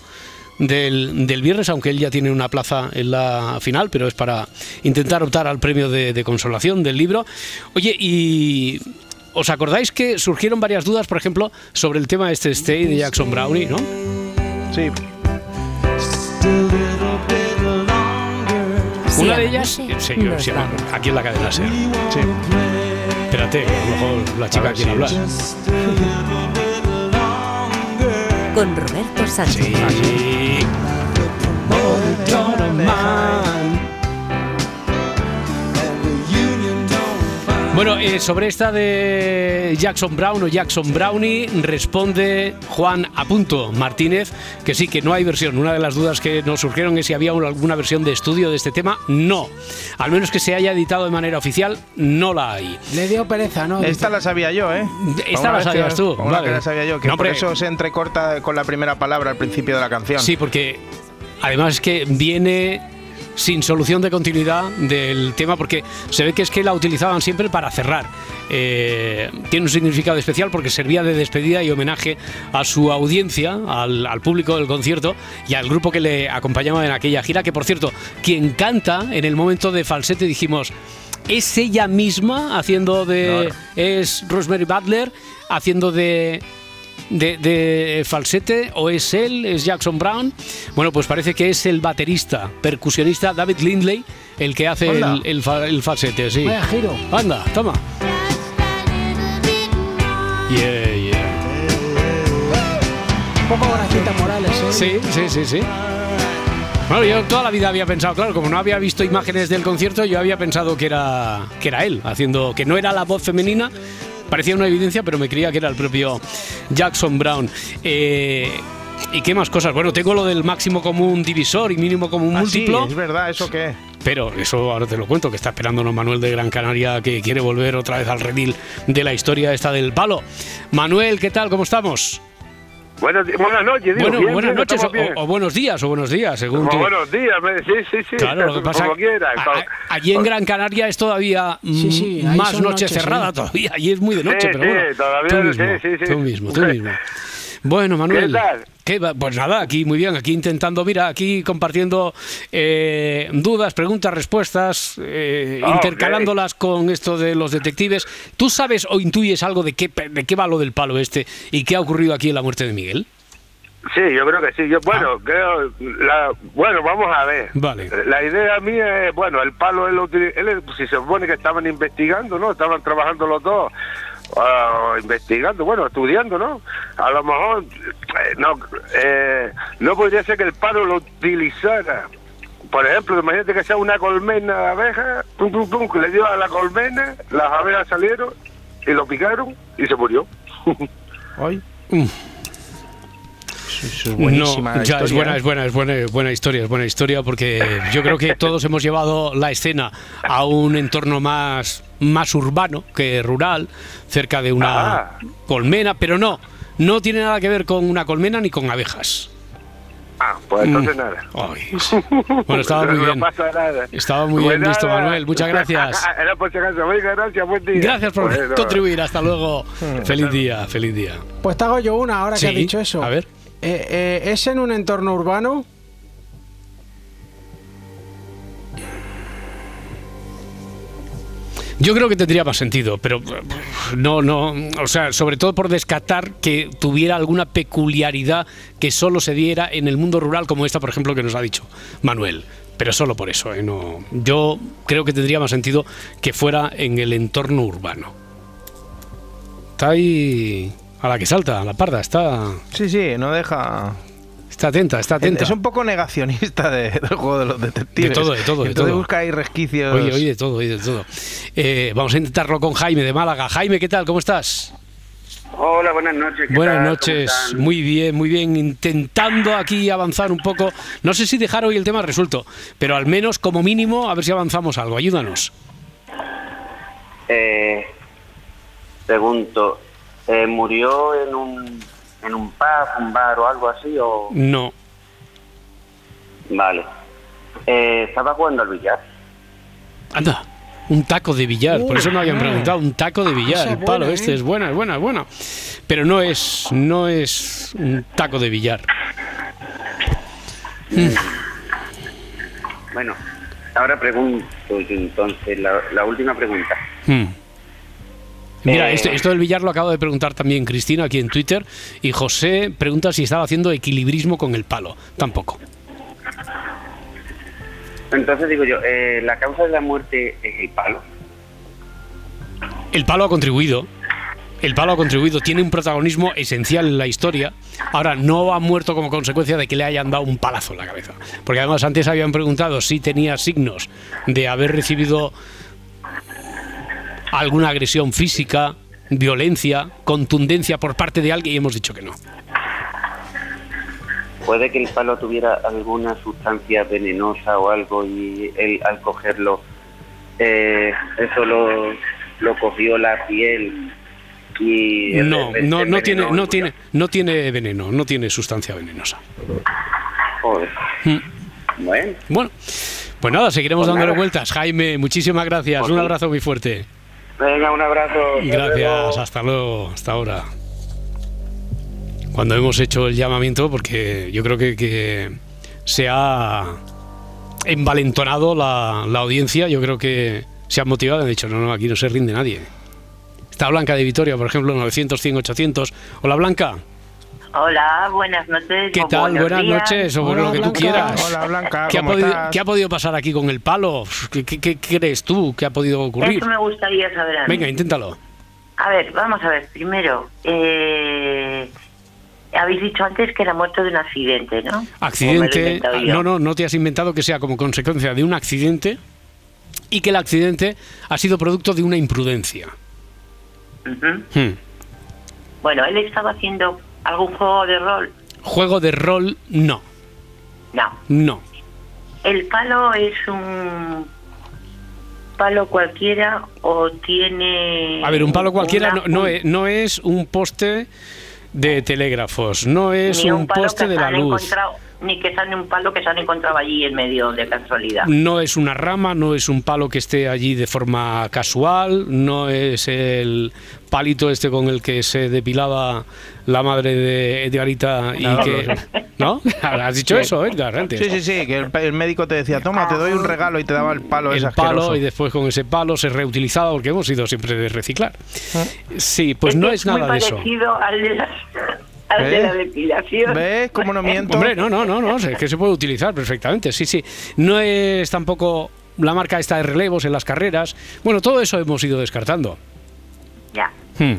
Del, del viernes, aunque él ya tiene una plaza en la final, pero es para intentar optar al premio de, de consolación del libro. Oye, y ¿Os acordáis que surgieron varias dudas, por ejemplo, sobre el tema de este Stay de Jackson Brownie, ¿no? Sí. Una de la ellas, sí, nos sí, aquí en la cadena SER. Sí. Espérate, a lo mejor la chica quiere hablar. con Roberto Sánchez. Sí. Bueno, eh, sobre esta de Jackson Brown o Jackson Brownie responde Juan Apunto Martínez que sí, que no hay versión. Una de las dudas que nos surgieron es si había una- alguna versión de estudio de este tema. No. Al menos que se haya editado de manera oficial, no la hay. Le dio pereza, ¿no? Esta la sabía yo, ¿eh? Esta la sabías que- tú, Una vale. que la sabía yo, que No, por eso se entrecorta con la primera palabra al principio de la canción. Sí, porque además es que viene sin solución de continuidad del tema porque se ve que es que la utilizaban siempre para cerrar. Eh, tiene un significado especial porque servía de despedida y homenaje a su audiencia, al, al público del concierto y al grupo que le acompañaba en aquella gira, que por cierto, quien canta en el momento de falsete dijimos... ¿Es ella misma haciendo de... Es Rosemary Butler haciendo de de, de falsete o es él, es Jackson Brown. Bueno, pues parece que es el baterista, percusionista David Lindley el que hace el, el fa- el falsete, sí. Vaya giro. Anda, toma. Yeah, yeah. Un poco Gracita Morales, ¿eh? Sí, sí, sí, sí. Bueno, yo toda la vida había pensado, claro, como no había visto imágenes del concierto, yo había pensado que era, que era él, haciendo que no era la voz femenina. Parecía una evidencia, pero me creía que era el propio Jackson Brown. Eh, ¿Y qué más cosas? Bueno, tengo lo del máximo común divisor y mínimo común Ah, sí, múltiplo. es verdad, ¿eso qué? Pero eso ahora te lo cuento, que está esperándonos Manuel de Gran Canaria, que quiere volver otra vez al redil de la historia esta del palo. Manuel, ¿qué tal? ¿Cómo estamos? Buenas, buenas noches, digo, Bueno, bien, buenas bien, noches o, o buenos días o buenos días, según tú. buenos días, me- sí, sí, sí. Claro, lo que pasa como que quiera. a- como- a- allí en Gran Canaria es todavía Sí, sí, más noche noches, cerrada ¿eh? todavía. Allí es muy de noche, Sí, pero sí, bueno. todavía tú mismo, sí, sí, sí. tú mismo, tú mismo. Bueno, Manuel. ¿Qué tal? ¿qué va? Pues nada, aquí muy bien, aquí intentando, mira, aquí compartiendo eh, dudas, preguntas, respuestas, eh, Ah, intercalándolas con esto de los detectives. ¿Tú sabes o intuyes algo de qué, de qué va lo del palo este y qué ha ocurrido aquí en la muerte de Miguel? Sí, yo creo que sí. Yo, bueno, creo. La, bueno, vamos a ver. Ah. Vale. La idea mía es, bueno, el palo, él, él, si se supone que estaban investigando, ¿no? Estaban trabajando los dos. Ah, investigando, bueno, estudiando, ¿no? A lo mejor eh, no, eh, no podría ser que el palo lo utilizara. Por ejemplo, imagínate que sea una colmena de abejas, pum, pum, pum, que le dio a la colmena, las abejas salieron y lo picaron y se murió. Hoy. Mm. Es buenísima no, ya historia, buena, ¿eh? es buena, es buena, es buena historia, es buena historia porque yo creo que todos hemos llevado la escena a un entorno más, más urbano que rural, cerca de una Ah. colmena, pero no, no tiene nada que ver con una colmena ni con abejas. Ah, pues entonces nada. Ay, sí. Bueno, estaba muy No bien. pasa nada. Estaba muy bien Pues visto. Manuel. Muchas gracias. Era por si acaso. Venga, gracias, buen día. Gracias por Bueno. contribuir. Hasta luego. Feliz día, feliz día. Pues te hago yo una ahora Sí, que has dicho eso. a ver. Eh, eh, ¿Es en un entorno urbano? Yo creo que tendría más sentido, pero eh, no, no, o sea, sobre todo por descartar que tuviera alguna peculiaridad que solo se diera en el mundo rural, como esta, por ejemplo, que nos ha dicho Manuel. Pero solo por eso, ¿eh? no, yo creo que tendría más sentido que fuera en el entorno urbano. Está ahí a la que salta, a la parda, está, Sí, sí, no deja. está atenta, está atenta. Es un poco negacionista de- del juego de los detectives. De todo, de todo, de todo. busca ahí resquicios. Oye, oye, de todo, oye, de todo. Eh, vamos a intentarlo con Jaime de Málaga. Jaime, ¿qué tal? ¿Cómo estás? Hola, buenas noches. ¿qué Buenas tal? ¿Cómo noches, están? muy bien, muy bien. Intentando aquí avanzar un poco. No sé si dejar hoy el tema resuelto, pero al menos como mínimo a ver si avanzamos algo. Ayúdanos. Eh, pregunto, eh, ¿murió en un, en un pub, un bar o algo así? O... No, Vale. Eh, ¿Estaba jugando al billar? anda. Un taco de billar, por eso no habían preguntado. Un taco de billar, el palo buena, este ¿eh? es buena, es buena, es buena. Pero no es, no es un taco de billar. Bueno, ahora pregunto yo entonces la, la última pregunta. Hmm. Mira, Eh. esto, esto del billar lo acabo de preguntar también Cristina aquí en Twitter y José pregunta si estaba haciendo equilibrismo con el palo. Tampoco. Entonces digo yo, eh, ¿la causa de la muerte es el palo? El palo ha contribuido. El palo ha contribuido, tiene un protagonismo esencial en la historia. Ahora, no ha muerto como consecuencia de que le hayan dado un palazo en la cabeza. Porque además antes habían preguntado si tenía signos de haber recibido alguna agresión física, violencia, contundencia por parte de alguien y hemos dicho que no. Puede que el palo tuviera alguna sustancia venenosa o algo y él al cogerlo, eh, eso lo, lo cogió la piel y... No, el- no, el no tiene, no tiene, no tiene veneno, no tiene sustancia venenosa. Joder. Mm. Bueno, Bueno, pues nada, seguiremos Pues dándole nada. vueltas. Jaime, muchísimas gracias. Un abrazo muy fuerte. Venga, un abrazo. Gracias, hasta luego, hasta ahora. Cuando hemos hecho el llamamiento, porque yo creo que, que se ha envalentonado la, la audiencia, yo creo que se han motivado han dicho, no, no, aquí no se rinde nadie. Está Blanca de Vitoria, por ejemplo, 900, 100, 800. Hola Blanca, Hola, buenas noches. ¿qué o tal? Buenas días. noches, o Hola, lo que tú quieras. Hola, Blanca, ¿Qué ha, ¿cómo podido, estás? qué ha podido pasar aquí con el palo? ¿Qué, qué- qué crees tú que ha podido ocurrir? Eso me gustaría saber a mí. Venga, inténtalo. A ver, vamos a ver. Primero, eh, habéis dicho antes que era muerto de un accidente, ¿no? ¿O me lo he Accidente. yo? No, no, no te has inventado que sea como consecuencia de un accidente y que el accidente ha sido producto de una imprudencia. Hmm. Bueno, él estaba haciendo algún juego de rol. Juego de rol, no, No. no. ¿El palo es un palo cualquiera o tiene... A ver, un palo cualquiera una- no, no es, no es un poste de telégrafos, no es ni un poste de la luz, encontrado- ni que sean un palo que se han encontrado allí en medio de casualidad. no es una rama, no es un palo que esté allí de forma casual, no es el palito este con el que se depilaba la madre de Edgarita y No. que... ¿No? Has dicho Sí. eso, Edgar, antes. Sí, sí, sí, que el, el médico te decía, toma, te doy un regalo y te daba el palo ese el palo asqueroso. y después con ese palo se reutilizaba porque hemos ido siempre de reciclar. Sí, pues no que es nada muy de eso. parecido al de la, depilación. ¿Ves cómo no miento? Hombre, no, no, no, no, es que se puede utilizar perfectamente, sí, sí. No es tampoco la marca esta de relevos en las carreras. Bueno, todo eso hemos ido descartando. Ya, Hmm.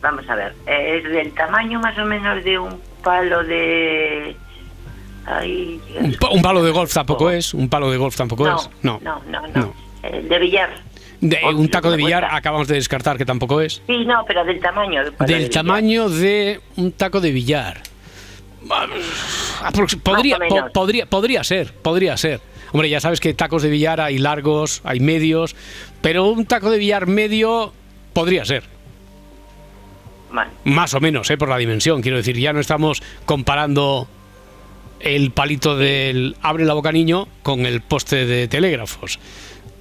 vamos a ver. Es del tamaño más o menos de un palo de... Ay. Un, pa- un palo de golf tampoco es, un palo de golf tampoco no, es. No. no, no, no. No. Eh, de billar. De- Oh, un taco de billar acabamos de descartar que tampoco es. Sí, no, pero del tamaño. del de billar. tamaño de un taco de billar. Podría, po- podría, podría ser, podría ser. Hombre, ya sabes que tacos de billar hay largos, hay medios, pero un taco de billar medio podría ser. Más o menos, ¿eh? por la dimensión. Quiero decir, ya no estamos comparando el palito del abre la boca niño con el poste de telégrafos.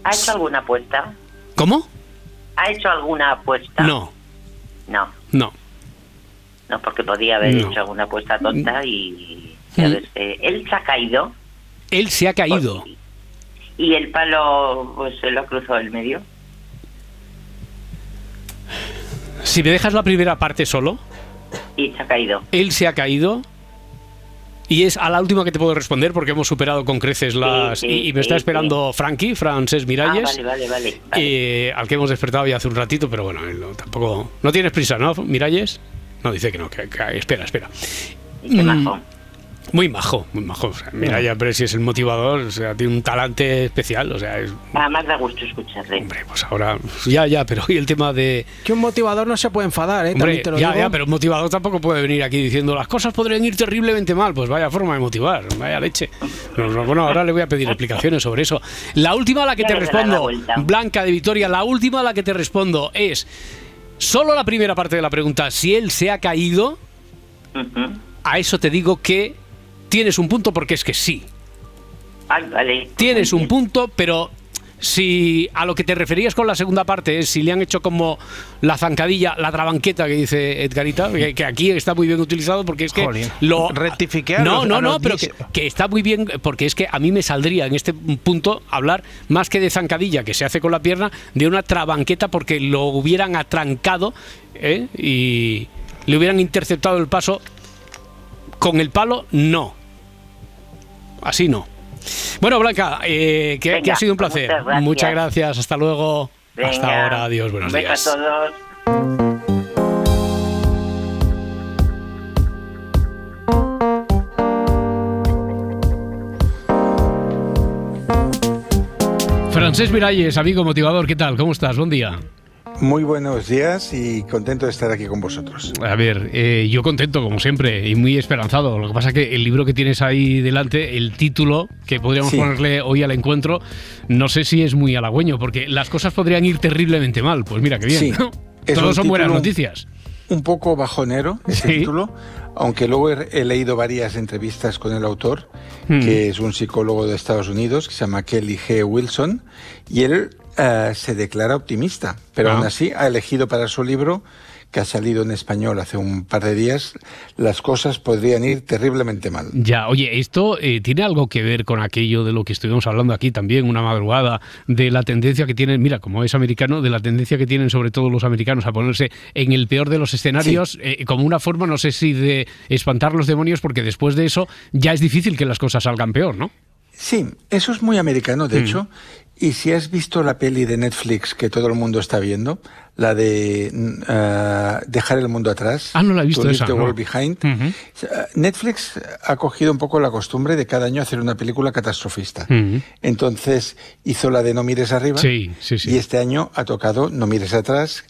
¿Ha hecho alguna apuesta? ¿Cómo? ¿Ha hecho alguna apuesta? No, No, no. no, porque podía haber No. hecho alguna apuesta tonta y... Mm. eh, él se ha caído Él se ha caído. y el palo pues se lo cruzó el medio. Si me dejas la primera parte solo, Y se ha caído. él se ha caído. Y es a la última que te puedo responder porque hemos superado con creces las... sí, y, y me está esperando Frankie, Frances Ah, Miralles, vale, vale, vale. vale. eh, al que hemos despertado ya hace un ratito, pero bueno, tampoco... No tienes prisa, ¿no, Miralles? No, dice que no, que, que- espera, espera. Qué mm. Muy majo, muy majo. O sea, pero si es el motivador, o sea, tiene un talante especial, o sea, es... Además da gusto escucharle. Hombre, pues ahora... Ya, ya, pero y el tema de... Que un motivador no se puede enfadar, ¿eh? Hombre, También te lo ya, digo. ya, pero un motivador tampoco puede venir aquí diciendo las cosas podrían ir terriblemente mal. Pues vaya forma de motivar, vaya leche. No, no, bueno, ahora le voy a pedir explicaciones sobre eso. La última a la que Ya te respondo. Blanca de Vitoria, la última a la que te respondo es solo la primera parte de la pregunta. Si él se ha caído, a eso te digo que tienes un punto porque es que sí. Ay, vale. Tienes un punto, pero si a lo que te referías con la segunda parte es si le han hecho como la zancadilla, la trabanqueta que dice Edgarita, que, que aquí está muy bien utilizado porque es que Jolín. lo Rectifiqué No, no, no, pero que, 10. que está muy bien porque es que a mí me saldría en este punto hablar más que de zancadilla que se hace con la pierna, de una trabanqueta porque lo hubieran atrancado ¿eh? y le hubieran interceptado el paso con el palo, no así no. Bueno, Blanca, eh, que, ha sido un placer. Muchas gracias. Hasta luego. Hasta ahora. Adiós. Buenos Venga días. A todos. Francés Miralles, amigo motivador, ¿qué tal? ¿Cómo estás? Buen día. Muy buenos días y contento de estar aquí con vosotros. A ver, eh, yo contento como siempre y muy esperanzado. Lo que pasa es que el libro que tienes ahí delante, el título que podríamos Sí. ponerle hoy al encuentro, no sé si es muy halagüeño, porque las cosas podrían ir terriblemente mal. Pues mira, qué bien. Sí, ¿no? Todos son buenas noticias. Un poco bajonero ese Sí. título, aunque luego he, leído varias entrevistas con el autor, Hmm. que es un psicólogo de Estados Unidos, que se llama Kelly G. Wilson, y él eh, se declara optimista, pero Ah. aún así ha elegido para su libro, que ha salido en español hace un par de días, las cosas podrían ir terriblemente mal. Ya, oye, esto eh, tiene algo que ver con aquello de lo que estuvimos hablando aquí también una madrugada, de la tendencia que tienen, mira, como es americano, de la tendencia que tienen sobre todo los americanos a ponerse en el peor de los escenarios, eh, como una forma, no sé si de espantar los demonios, porque después de eso ya es difícil que las cosas salgan peor, ¿no? Sí, eso es muy americano, de Mm. hecho. Y si has visto la peli de Netflix que todo el mundo está viendo, la de eh, Dejar el mundo atrás, Ah, no la he visto esa, the no. World Behind, eh, Netflix ha cogido un poco la costumbre de cada año hacer una película catastrofista. Entonces hizo la de No mires arriba Sí, sí, sí. y este año ha tocado No mires atrás,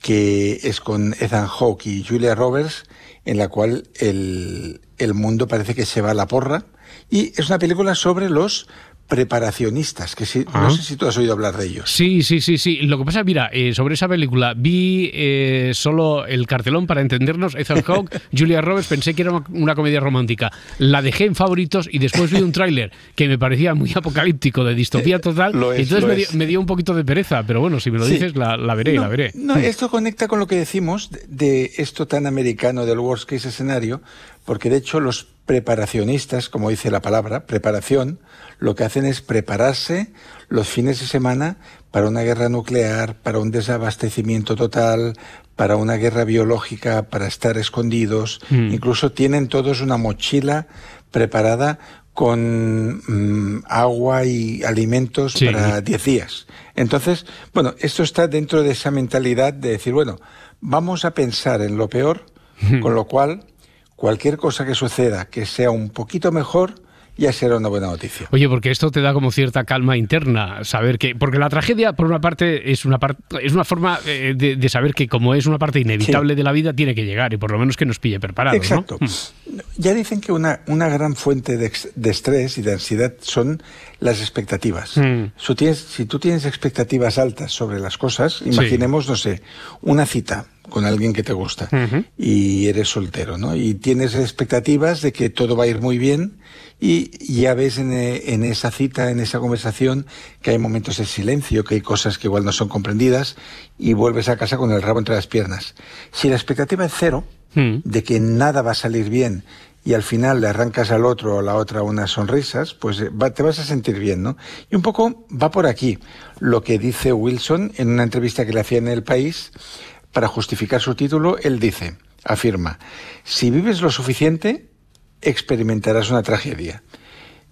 que es con Ethan Hawke y Julia Roberts, en la cual el, el mundo parece que se va a la porra. Y es una película sobre los preparacionistas, que si, Ah. no sé si tú has oído hablar de ellos. Sí, sí, sí, sí. Lo que pasa, mira, eh, sobre esa película vi eh, solo el cartelón para entendernos. Ethan Hawke, Julia Roberts, pensé que era una, una comedia romántica. La dejé en favoritos y después vi un tráiler que me parecía muy apocalíptico, de distopía total. lo es, entonces lo me dio, me dio un poquito de pereza, pero bueno, si me lo Sí. dices, la, la veré, no, la veré. No, esto conecta con lo que decimos de, de esto tan americano del worst case escenario, porque de hecho los preparacionistas, como dice la palabra, preparación, lo que hacen es prepararse los fines de semana para una guerra nuclear, para un desabastecimiento total, para una guerra biológica, para estar escondidos. Mm. Incluso tienen todos una mochila preparada con mm, agua y alimentos Sí. para 10 días. Entonces, bueno, esto está dentro de esa mentalidad de decir, bueno, vamos a pensar en lo peor, con lo cual cualquier cosa que suceda que sea un poquito mejor, ya será una buena noticia. Oye, porque esto te da como cierta calma interna, saber que, porque la tragedia, por una parte, es una es una forma eh, de, de saber que como es una parte inevitable de la vida, tiene que llegar y por lo menos que nos pille preparados, ¿no? Exacto. Ya dicen que una, una gran fuente de, de estrés y de ansiedad son las expectativas. Mm. Si, tienes, si tú tienes expectativas altas sobre las cosas, imaginemos, no sé, una cita con alguien que te gusta y eres soltero, ¿no? Y tienes expectativas de que todo va a ir muy bien y ya ves en, eh, en esa cita, en esa conversación, que hay momentos de silencio, que hay cosas que igual no son comprendidas y vuelves a casa con el rabo entre las piernas. Si la expectativa es cero, de que nada va a salir bien y al final le arrancas al otro o a la otra unas sonrisas, pues eh, va- te vas a sentir bien, ¿no? Y un poco va por aquí lo que dice Wilson en una entrevista que le hacía en El País, para justificar su título, él dice, afirma, si vives lo suficiente, experimentarás una tragedia.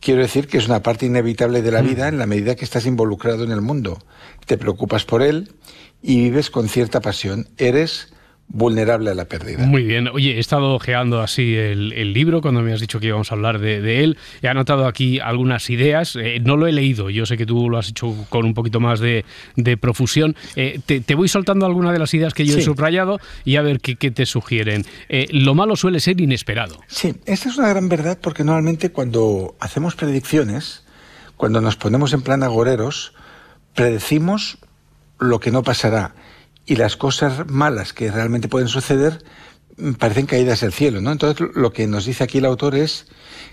Quiero decir que es una parte inevitable de la vida en la medida que estás involucrado en el mundo. Te preocupas por él y vives con cierta pasión. Eres vulnerable a la pérdida. Muy bien. Oye, he estado ojeando así el, el libro cuando me has dicho que íbamos a hablar de, de él. He anotado aquí algunas ideas. Eh, no lo he leído. Yo sé que tú lo has hecho con un poquito más de, de profusión. Eh, te, te voy soltando algunas de las ideas que yo he subrayado y a ver qué, qué te sugieren. Eh, lo malo suele ser inesperado. Sí, esta es una gran verdad porque normalmente cuando hacemos predicciones, cuando nos ponemos en plan agoreros, predecimos lo que no pasará y las cosas malas que realmente pueden suceder mm, parecen caídas del cielo, ¿no? Entonces lo que nos dice aquí el autor es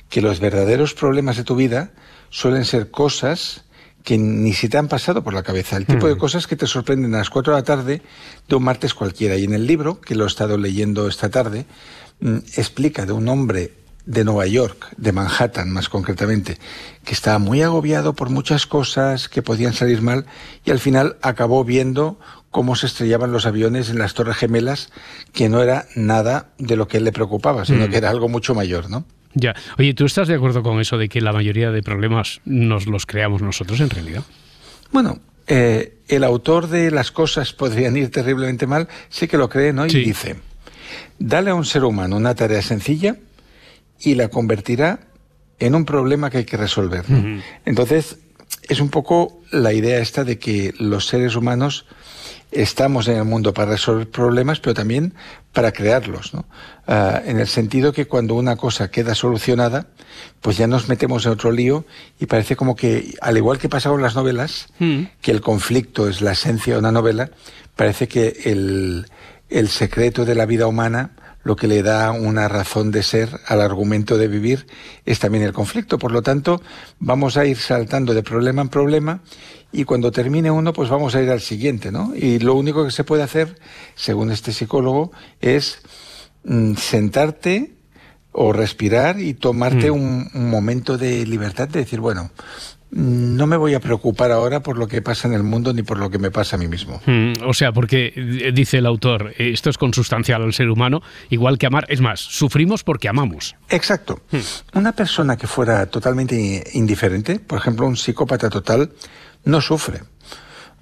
que los verdaderos problemas de tu vida suelen ser cosas que ni si te han pasado por la cabeza, el tipo de cosas que te sorprenden a las 4 de la tarde de un martes cualquiera. Y en el libro, que lo he estado leyendo esta tarde, mm, explica de un hombre de Nueva York, de Manhattan más concretamente, que estaba muy agobiado por muchas cosas que podían salir mal y al final acabó viendo cómo se estrellaban los aviones en las Torres Gemelas, que no era nada de lo que él le preocupaba, sino Mm. que era algo mucho mayor, ¿no? Ya. Oye, ¿tú estás de acuerdo con eso de que la mayoría de problemas nos los creamos nosotros en realidad? Bueno, eh, el autor de Las cosas podrían ir terriblemente mal, sí que lo cree, ¿no? Y Sí. dice, dale a un ser humano una tarea sencilla y la convertirá en un problema que hay que resolver. ¿no? Entonces, es un poco la idea esta de que los seres humanos estamos en el mundo para resolver problemas, pero también para crearlos, ¿no? Ah, en el sentido que cuando una cosa queda solucionada, pues ya nos metemos en otro lío y parece como que, al igual que pasa con las novelas, que el conflicto es la esencia de una novela, parece que el, el secreto de la vida humana, lo que le da una razón de ser al argumento de vivir, es también el conflicto. Por lo tanto, vamos a ir saltando de problema en problema y cuando termine uno, pues vamos a ir al siguiente, ¿no? Y lo único que se puede hacer, según este psicólogo, es mm, sentarte o respirar y tomarte Mm. un, un momento de libertad de decir, bueno, mm, no me voy a preocupar ahora por lo que pasa en el mundo ni por lo que me pasa a mí mismo. Mm, O sea, porque eh, dice el autor, eh, esto es consustancial al ser humano, igual que amar. Es más, sufrimos porque amamos. Exacto. Una persona que fuera totalmente indiferente, por ejemplo, un psicópata total, no sufre.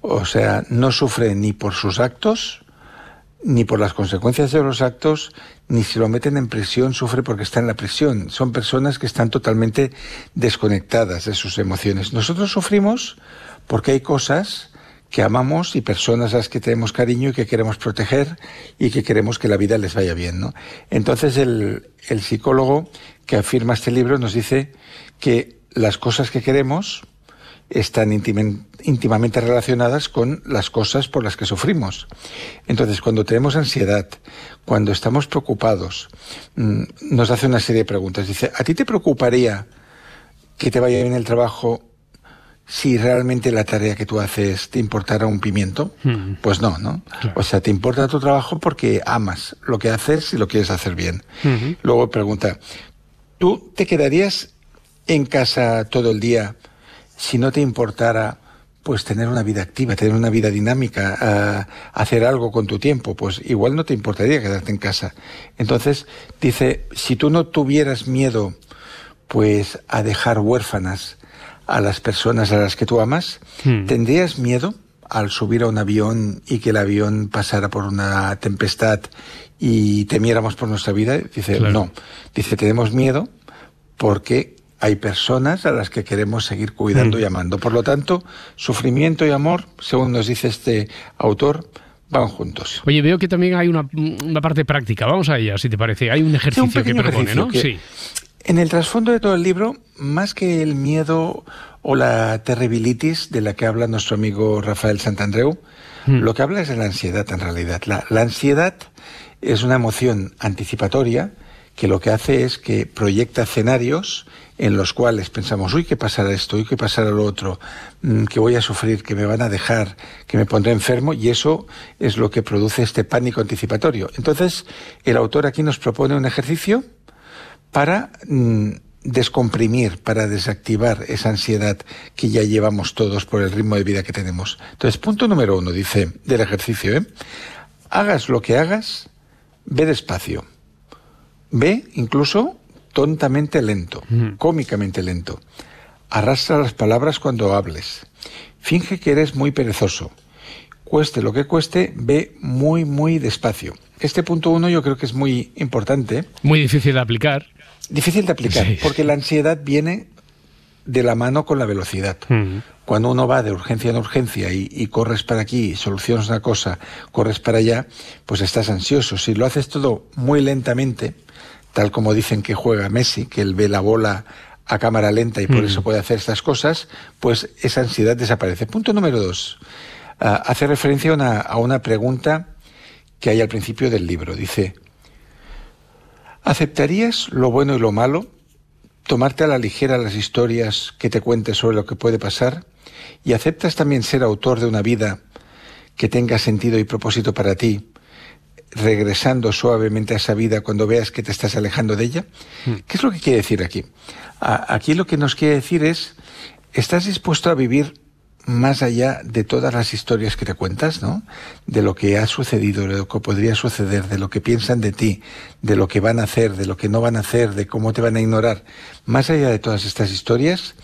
O sea, no sufre ni por sus actos, ni por las consecuencias de los actos, ni si lo meten en prisión, sufre porque está en la prisión. Son personas que están totalmente desconectadas de sus emociones. Nosotros sufrimos porque hay cosas que amamos y personas a las que tenemos cariño y que queremos proteger y que queremos que la vida les vaya bien. ¿no? Entonces el, el psicólogo que afirma este libro nos dice que las cosas que queremos están íntimamente relacionadas con las cosas por las que sufrimos. Entonces, cuando tenemos ansiedad, cuando estamos preocupados, mm, nos hace una serie de preguntas. Dice, ¿a ti te preocuparía que te vaya bien el trabajo si realmente la tarea que tú haces te importara un pimiento? Pues no, ¿no? O sea, te importa tu trabajo porque amas lo que haces y lo quieres hacer bien. Luego pregunta, ¿tú te quedarías en casa todo el día si no te importara pues tener una vida activa, tener una vida dinámica, ah, hacer algo con tu tiempo, pues igual no te importaría quedarte en casa. Entonces, dice, si tú no tuvieras miedo pues a dejar huérfanas a las personas a las que tú amas, ¿tendrías miedo al subir a un avión y que el avión pasara por una tempestad y temiéramos por nuestra vida? Dice, Claro. no. Dice, tenemos miedo porque hay personas a las que queremos seguir cuidando Mm. y amando. Por lo tanto, sufrimiento y amor, según nos dice este autor, van juntos. Oye, veo que también hay una, una parte práctica. Vamos a ella, si te parece. Hay un ejercicio que propone, ejercicio ¿no? que- Sí. En el trasfondo de todo el libro, más que el miedo o la terribilitis de la que habla nuestro amigo Rafael Santandreu, lo que habla es de la ansiedad en realidad. La, la ansiedad es una emoción anticipatoria que lo que hace es que proyecta escenarios en los cuales pensamos, uy, ¿qué pasará esto? Uy, ¿qué pasará lo otro? Mm, que voy a sufrir, que me van a dejar, que me pondré enfermo, y eso es lo que produce este pánico anticipatorio. Entonces, el autor aquí nos propone un ejercicio para mm, descomprimir, para desactivar esa ansiedad que ya llevamos todos por el ritmo de vida que tenemos. Entonces, punto número uno, dice, del ejercicio, ¿eh? Hagas lo que hagas, ve despacio. Ve incluso tontamente lento, cómicamente lento. Arrastra las palabras cuando hables. Finge que eres muy perezoso. Cueste lo que cueste, ve muy, muy despacio. Este punto uno yo creo que es muy importante. Muy difícil de aplicar. Difícil de aplicar, Sí. porque la ansiedad viene de la mano con la velocidad. Cuando uno va de urgencia en urgencia y, y corres para aquí, solucionas una cosa, corres para allá, pues estás ansioso. Si lo haces todo muy lentamente, tal como dicen que juega Messi, que él ve la bola a cámara lenta y por Mm. eso puede hacer estas cosas, pues esa ansiedad desaparece. Punto número dos. Ah, hace referencia a una, a una pregunta que hay al principio del libro. Dice, ¿aceptarías lo bueno y lo malo? ¿Tomarte a la ligera las historias que te cuentes sobre lo que puede pasar? ¿Y aceptas también ser autor de una vida que tenga sentido y propósito para ti, regresando suavemente a esa vida cuando veas que te estás alejando de ella? ¿Qué es lo que quiere decir aquí? A- Aquí lo que nos quiere decir es, ¿estás dispuesto a vivir más allá de todas las historias que te cuentas, ¿no? De lo que ha sucedido, de lo que podría suceder, de lo que piensan de ti, de lo que van a hacer, de lo que no van a hacer, de cómo te van a ignorar. Más allá de todas estas historias,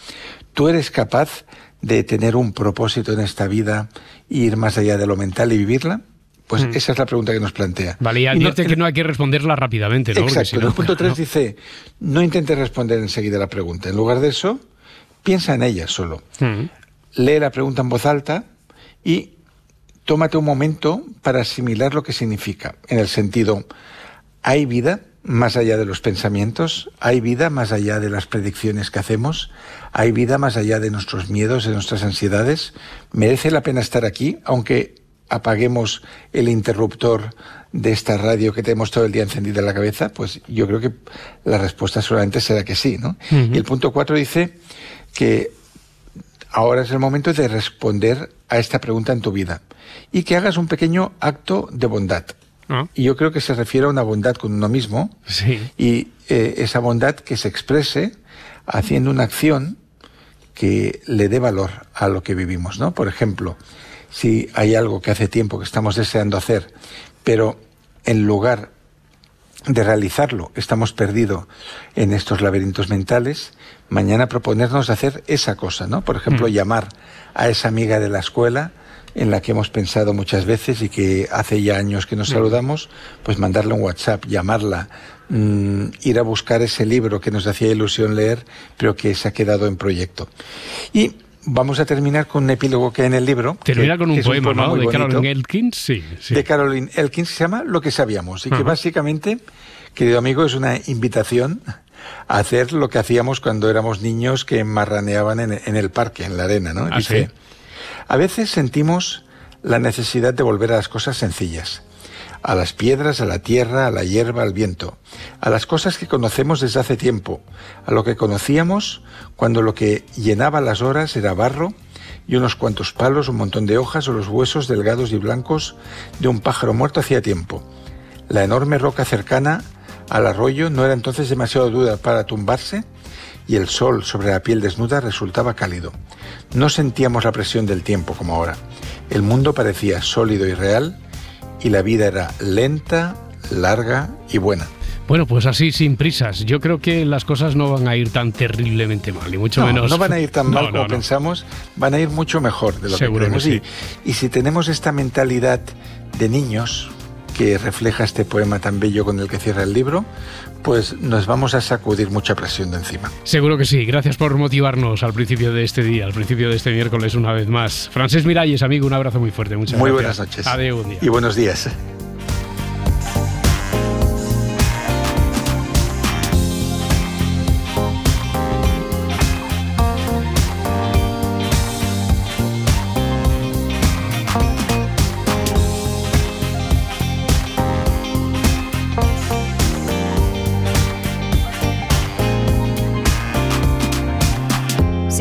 tú eres capaz de tener un propósito en esta vida, ir más allá de lo mental y vivirla. Pues Mm. esa es la pregunta que nos plantea. Vale, y no- advierte que no hay que responderla rápidamente, ¿no? Exacto. si En no- el punto 3 ¿no? dice, no intentes responder enseguida la pregunta. En lugar de eso, piensa en ella solo. Mm. lee la pregunta en voz alta y tómate un momento para asimilar lo que significa, en el sentido, ¿hay vida más allá de los pensamientos? ¿Hay vida más allá de las predicciones que hacemos? ¿Hay vida más allá de nuestros miedos, de nuestras ansiedades? ¿Merece la pena estar aquí, aunque apaguemos el interruptor de esta radio que tenemos todo el día encendida en la cabeza? Pues yo creo que la respuesta solamente será que sí, ¿no? Y el punto cuatro dice que ahora es el momento de responder a esta pregunta en tu vida y que hagas un pequeño acto de bondad. Y yo creo que se refiere a una bondad con uno mismo y eh, esa bondad que se exprese haciendo una acción que le dé valor a lo que vivimos, ¿no? Por ejemplo, si hay algo que hace tiempo que estamos deseando hacer, pero en lugar de realizarlo estamos perdidos en estos laberintos mentales, mañana proponernos hacer esa cosa, ¿no? Por ejemplo, Mm. llamar a esa amiga de la escuela en la que hemos pensado muchas veces y que hace ya años que nos Mm. saludamos, pues mandarle un WhatsApp, llamarla, mm, ir a buscar ese libro que nos hacía ilusión leer, pero que se ha quedado en proyecto. Y vamos a terminar con un epílogo que hay en el libro. Termina que- con que un poema, ¿no? De bonito Carolyn Elkins, sí. sí. de Caroline Elkins, se llama Lo que sabíamos, y que básicamente, querido amigo, es una invitación a hacer lo que hacíamos cuando éramos niños que marraneaban en, en el parque, en la arena, ¿no? ¿Ah, Dice, sí? a veces sentimos la necesidad de volver a las cosas sencillas, a las piedras, a la tierra, a la hierba, al viento, a las cosas que conocemos desde hace tiempo, a lo que conocíamos cuando lo que llenaba las horas era barro y unos cuantos palos, un montón de hojas o los huesos delgados y blancos de un pájaro muerto hacía tiempo. La enorme roca cercana al arroyo no era entonces demasiado dura para tumbarse y el sol sobre la piel desnuda resultaba cálido. No sentíamos la presión del tiempo como ahora. El mundo parecía sólido y real y la vida era lenta, larga y buena. Bueno, pues así, sin prisas. Yo creo que las cosas no van a ir tan terriblemente mal, y mucho no, menos. no van a ir tan mal No, como no, pensamos, van a ir mucho mejor de lo Seguro que que creemos. Y, y si tenemos esta mentalidad de niños que refleja este poema tan bello con el que cierra el libro, pues nos vamos a sacudir mucha presión de encima. Seguro que sí. Gracias por motivarnos al principio de este día, al principio de este miércoles una vez más. Francés Miralles, amigo, un abrazo muy fuerte. Muchas Muy gracias. buenas noches. Buen día. Y buenos días.